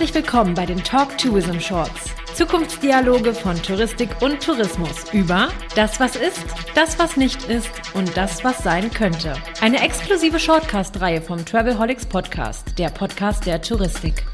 Herzlich willkommen bei den Talk Tourism Shorts. Zukunftsdialoge von Touristik und Tourismus über das, was ist, das, was nicht ist und das, was sein könnte. Eine exklusive Shortcast-Reihe vom Travelholics Podcast, der Podcast der Touristik.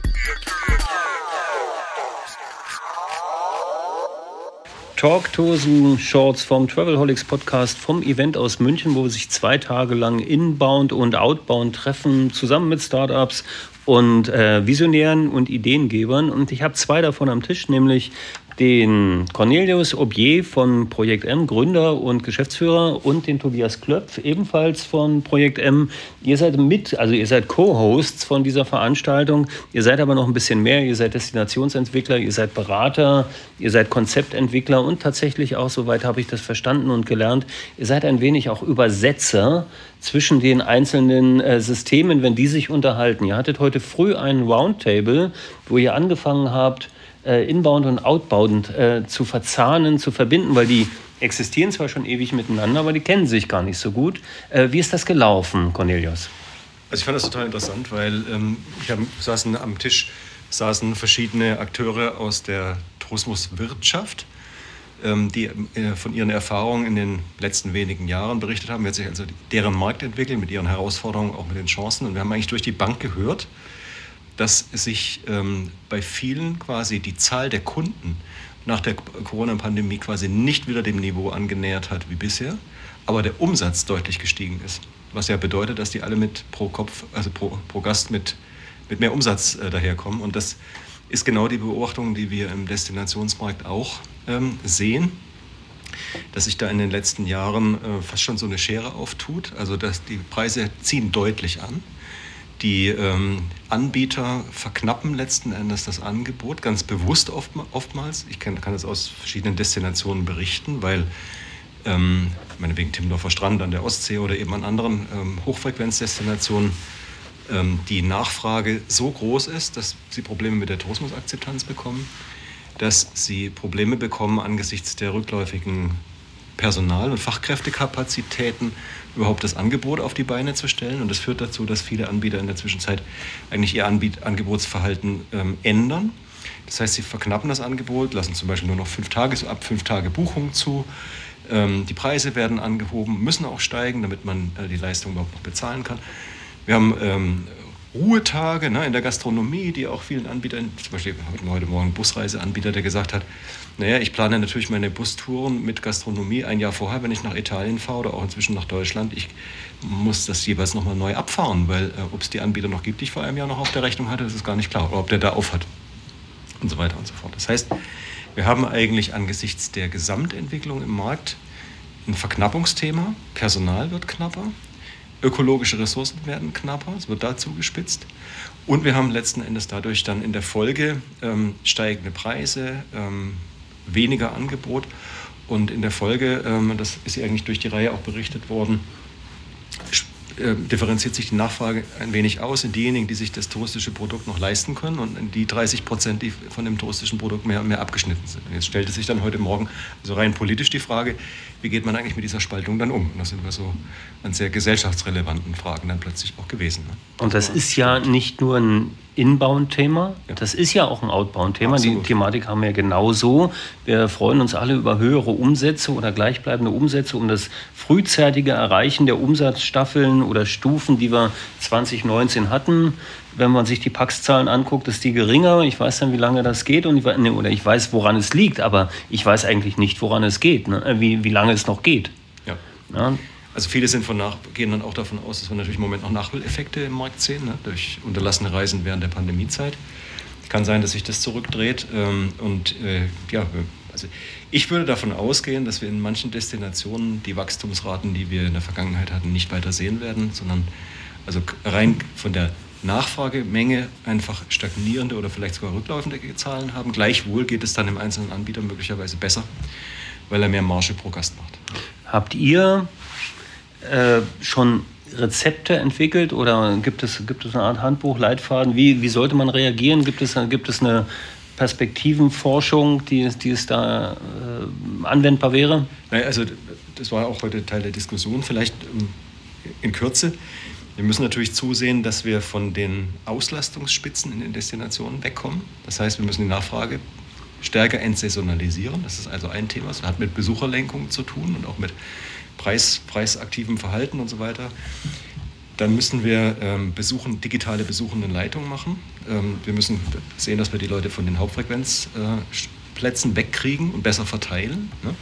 Talktosen Shorts vom Travelholics Podcast vom Event aus München, wo sich zwei Tage lang inbound und outbound treffen, zusammen mit Startups und äh, Visionären und Ideengebern. Und ich habe zwei davon am Tisch, nämlich den Cornelius Obier von Projekt M, Gründer und Geschäftsführer, und den Tobias Klöpf, ebenfalls von Projekt M. Ihr seid mit, also ihr seid Co-Hosts von dieser Veranstaltung. Ihr seid aber noch ein bisschen mehr. Ihr seid Destinationsentwickler, ihr seid Berater, ihr seid Konzeptentwickler und tatsächlich auch, soweit habe ich das verstanden und gelernt, ihr seid ein wenig auch Übersetzer zwischen den einzelnen äh, Systemen, wenn die sich unterhalten. Ihr hattet heute früh einen Roundtable, wo ihr angefangen habt, äh, inbound und outbound äh, zu verzahnen, zu verbinden, weil die existieren zwar schon ewig miteinander, aber die kennen sich gar nicht so gut. Äh, wie ist das gelaufen, Cornelius? Also ich fand das total interessant, weil ähm, hab, saßen am Tisch saßen verschiedene Akteure aus der Tourismuswirtschaft, ähm, die äh, von ihren Erfahrungen in den letzten wenigen Jahren berichtet haben, wie hat sich also deren Markt entwickelt, mit ihren Herausforderungen, auch mit den Chancen. Und wir haben eigentlich durch die Bank gehört, dass sich ähm, bei vielen quasi die Zahl der Kunden nach der Corona-Pandemie quasi nicht wieder dem Niveau angenähert hat wie bisher, aber der Umsatz deutlich gestiegen ist. Was ja bedeutet, dass die alle mit pro Kopf, also pro, pro Gast mit, mit mehr Umsatz äh, daherkommen. Und das ist genau die Beobachtung, die wir im Destinationsmarkt auch ähm, sehen, dass sich da in den letzten Jahren äh, fast schon so eine Schere auftut. Also dass die Preise ziehen deutlich an. Die ähm, Anbieter verknappen letzten Endes das Angebot, ganz bewusst oft, oftmals. Ich kann, kann das aus verschiedenen Destinationen berichten, weil ähm, meinetwegen Timmendorfer Strand an der Ostsee oder eben an anderen ähm, Hochfrequenzdestinationen ähm, die Nachfrage so groß ist, dass sie Probleme mit der Tourismusakzeptanz bekommen, dass sie Probleme bekommen angesichts der rückläufigen Personal- und Fachkräftekapazitäten überhaupt das Angebot auf die Beine zu stellen. Und das führt dazu, dass viele Anbieter in der Zwischenzeit eigentlich ihr Anbiet Angebotsverhalten ähm, ändern. Das heißt, sie verknappen das Angebot, lassen zum Beispiel nur noch fünf Tage, so ab fünf Tage Buchung zu. Ähm, die Preise werden angehoben, müssen auch steigen, damit man äh, die Leistung überhaupt noch bezahlen kann. Wir haben ähm, Ruhetage ne, in der Gastronomie, die auch vielen Anbietern, zum Beispiel heute Morgen Busreiseanbieter, der gesagt hat, naja, ich plane natürlich meine Bustouren mit Gastronomie ein Jahr vorher, wenn ich nach Italien fahre oder auch inzwischen nach Deutschland. Ich muss das jeweils nochmal neu abfahren, weil äh, ob es die Anbieter noch gibt, die ich vor einem Jahr noch auf der Rechnung hatte, das ist gar nicht klar. Oder ob der da auf hat und so weiter und so fort. Das heißt, wir haben eigentlich angesichts der Gesamtentwicklung im Markt ein Verknappungsthema. Personal wird knapper, ökologische Ressourcen werden knapper, es wird dazu gespitzt. Und wir haben letzten Endes dadurch dann in der Folge ähm, steigende Preise, ähm, weniger Angebot und in der Folge, ähm, das ist ja eigentlich durch die Reihe auch berichtet worden, äh, differenziert sich die Nachfrage ein wenig aus in diejenigen, die sich das touristische Produkt noch leisten können und in die 30 Prozent, die von dem touristischen Produkt mehr und mehr abgeschnitten sind. Und jetzt stellte sich dann heute Morgen also rein politisch die Frage, wie geht man eigentlich mit dieser Spaltung dann um? Und da sind wir so an sehr gesellschaftsrelevanten Fragen dann plötzlich auch gewesen. Ne? Und das ist ja nicht nur ein Inbound-Thema, ja. das ist ja auch ein Outbound-Thema. Die Thematik haben wir genauso. Wir freuen uns alle über höhere Umsätze oder gleichbleibende Umsätze, um das frühzeitige Erreichen der Umsatzstaffeln oder Stufen, die wir 2019 hatten. Wenn man sich die Pax-Zahlen anguckt, ist die geringer. Ich weiß dann, wie lange das geht und ich, ne, oder ich weiß, woran es liegt, aber ich weiß eigentlich nicht, woran es geht, ne? Wie, wie lange es noch geht. Ja. ja. Also viele sind von nach, gehen dann auch davon aus, dass wir natürlich im Moment noch Nachholeffekte im Markt sehen, ne? durch unterlassene Reisen während der Pandemiezeit. Kann sein, dass sich das zurückdreht. Ähm, und äh, ja, also ich würde davon ausgehen, dass wir in manchen Destinationen die Wachstumsraten, die wir in der Vergangenheit hatten, nicht weiter sehen werden, sondern also rein von der Nachfragemenge einfach stagnierende oder vielleicht sogar rücklaufende Zahlen haben. Gleichwohl geht es dann im einzelnen Anbieter möglicherweise besser, weil er mehr Marge pro Gast macht. Habt ihr äh, schon Rezepte entwickelt oder gibt es, gibt es eine Art Handbuch, Leitfaden? Wie, wie sollte man reagieren? Gibt es, gibt es eine Perspektivenforschung, die, die es da äh, anwendbar wäre? Naja, also das war auch heute Teil der Diskussion. Vielleicht ähm, in Kürze. Wir müssen natürlich zusehen, dass wir von den Auslastungsspitzen in den Destinationen wegkommen. Das heißt, wir müssen die Nachfrage stärker entsaisonalisieren. Das ist also ein Thema. Das hat mit Besucherlenkung zu tun und auch mit Preis, preisaktivem Verhalten und so weiter. Dann müssen wir ähm, besuchen, digitale besuchenden Leitungen machen. Ähm, wir müssen sehen, dass wir die Leute von den Hauptfrequenzplätzen äh, wegkriegen und besser verteilen. Ne?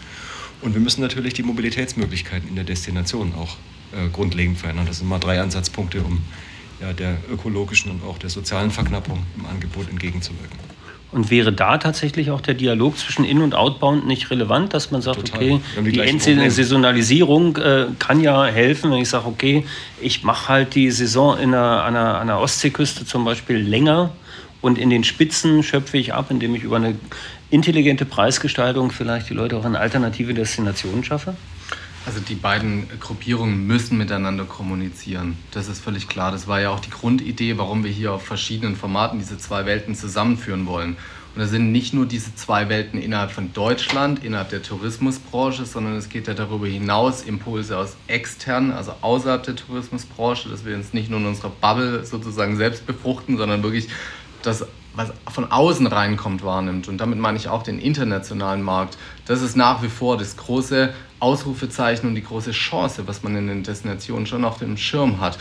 Und wir müssen natürlich die Mobilitätsmöglichkeiten in der Destination auch äh, grundlegend verändern. Das sind mal drei Ansatzpunkte, um ja, der ökologischen und auch der sozialen Verknappung im Angebot entgegenzuwirken. Und wäre da tatsächlich auch der Dialog zwischen In- und Outbound nicht relevant, dass man sagt, Total. okay, die, die Endsaisonalisierung äh, kann ja helfen, wenn ich sage, okay, ich mache halt die Saison in einer, an, einer, an einer Ostseeküste zum Beispiel länger und in den Spitzen schöpfe ich ab, indem ich über eine intelligente Preisgestaltung vielleicht die Leute auch in alternative Destinationen schaffe? Also die beiden Gruppierungen müssen miteinander kommunizieren. Das ist völlig klar. Das war ja auch die Grundidee, warum wir hier auf verschiedenen Formaten diese zwei Welten zusammenführen wollen. Und das sind nicht nur diese zwei Welten innerhalb von Deutschland, innerhalb der Tourismusbranche, sondern es geht ja darüber hinaus Impulse aus extern, also außerhalb der Tourismusbranche, dass wir uns nicht nur in unserer Bubble sozusagen selbst befruchten, sondern wirklich das was von außen reinkommt, wahrnimmt. Und damit meine ich auch den internationalen Markt. Das ist nach wie vor das große Ausrufezeichen und die große Chance, was man in den Destinationen schon auf dem Schirm hat.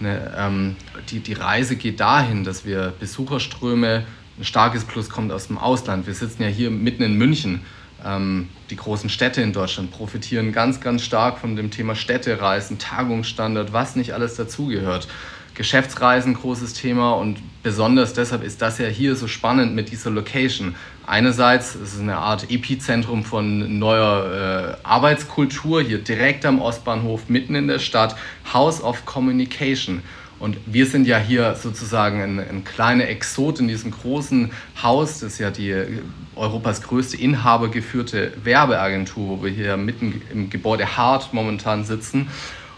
Eine, ähm, die, die Reise geht dahin, dass wir Besucherströme, ein starkes Plus kommt aus dem Ausland. Wir sitzen ja hier mitten in München. Ähm, die großen Städte in Deutschland profitieren ganz, ganz stark von dem Thema Städtereisen, Tagungsstandard, was nicht alles dazugehört. Geschäftsreisen großes Thema und besonders deshalb ist das ja hier so spannend mit dieser Location. Einerseits ist es eine Art Epizentrum von neuer äh, Arbeitskultur, hier direkt am Ostbahnhof, mitten in der Stadt, House of Communication. Und wir sind ja hier sozusagen ein, ein kleiner Exot in diesem großen Haus. Das ist ja die äh, Europas größte inhabergeführte Werbeagentur, wo wir hier mitten im Gebäude Hart momentan sitzen.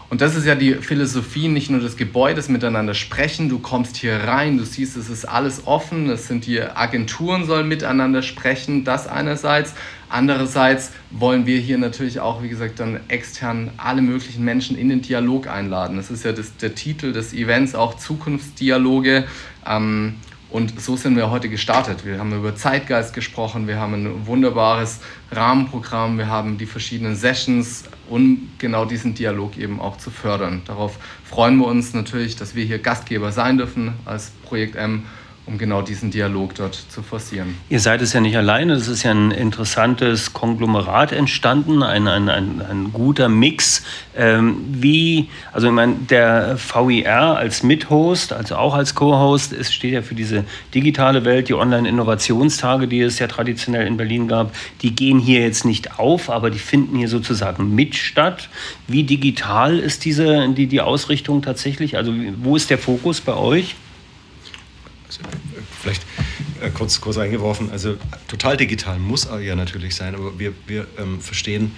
Und das ist ja die Philosophie, nicht nur des Gebäudes miteinander sprechen, du kommst hier rein, du siehst, es ist alles offen, es sind die Agenturen sollen miteinander sprechen, das einerseits. Andererseits wollen wir hier natürlich auch, wie gesagt, dann extern alle möglichen Menschen in den Dialog einladen. Das ist ja das, der Titel des Events, auch Zukunftsdialoge. Ähm, und so sind wir heute gestartet. Wir haben über Zeitgeist gesprochen, wir haben ein wunderbares Rahmenprogramm, wir haben die verschiedenen Sessions, um genau diesen Dialog eben auch zu fördern. Darauf freuen wir uns natürlich, dass wir hier Gastgeber sein dürfen als Projekt M um genau diesen Dialog dort zu forcieren. Ihr seid es ja nicht alleine, es ist ja ein interessantes Konglomerat entstanden, ein, ein, ein, ein guter Mix. Ähm, wie, also ich meine, der VIR als Mithost, also auch als Co-Host, es steht ja für diese digitale Welt, die Online-Innovationstage, die es ja traditionell in Berlin gab, die gehen hier jetzt nicht auf, aber die finden hier sozusagen mit statt. Wie digital ist diese, die, die Ausrichtung tatsächlich? Also wo ist der Fokus bei euch? Vielleicht äh, kurz, kurz eingeworfen, also total digital muss ja natürlich sein, aber wir, wir ähm, verstehen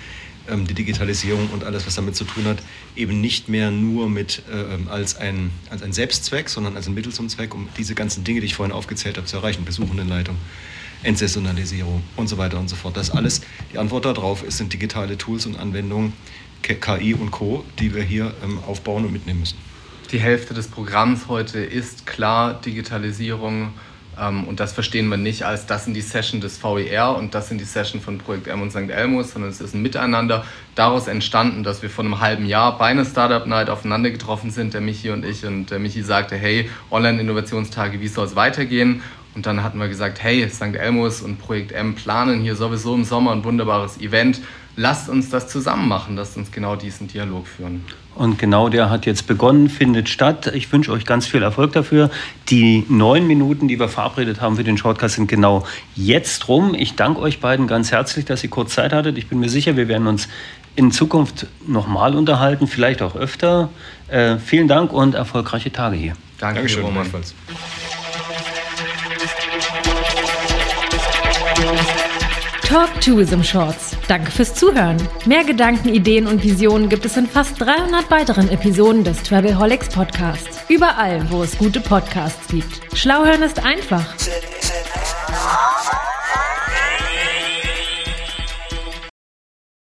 ähm, die Digitalisierung und alles, was damit zu tun hat, eben nicht mehr nur mit, äh, als, ein, als ein Selbstzweck, sondern als ein Mittel zum Zweck, um diese ganzen Dinge, die ich vorhin aufgezählt habe, zu erreichen. Besuchendenleitung, Entsaisonalisierung und so weiter und so fort. Das alles, die Antwort darauf ist, sind digitale Tools und Anwendungen, KI und Co., die wir hier ähm, aufbauen und mitnehmen müssen. Die Hälfte des Programms heute ist klar Digitalisierung ähm, und das verstehen wir nicht als das sind die Session des VER und das sind die Session von Projekt M und St. Elmus, sondern es ist ein Miteinander daraus entstanden, dass wir vor einem halben Jahr bei einer Startup Night aufeinander getroffen sind, der Michi und ich und der Michi sagte, hey, Online-Innovationstage, wie soll es weitergehen? Und dann hatten wir gesagt, hey, St. Elmus und Projekt M planen hier sowieso im Sommer ein wunderbares Event lasst uns das zusammen machen, lasst uns genau diesen Dialog führen. Und genau der hat jetzt begonnen, findet statt. Ich wünsche euch ganz viel Erfolg dafür. Die neun Minuten, die wir verabredet haben für den Shortcast, sind genau jetzt rum. Ich danke euch beiden ganz herzlich, dass ihr kurz Zeit hattet. Ich bin mir sicher, wir werden uns in Zukunft nochmal unterhalten, vielleicht auch öfter. Äh, vielen Dank und erfolgreiche Tage hier. Danke, Dankeschön, Roman. Talk Tourism Shorts. Danke fürs Zuhören. Mehr Gedanken, Ideen und Visionen gibt es in fast 300 weiteren Episoden des Travelholics Podcasts. Überall, wo es gute Podcasts gibt. Schlauhören ist einfach.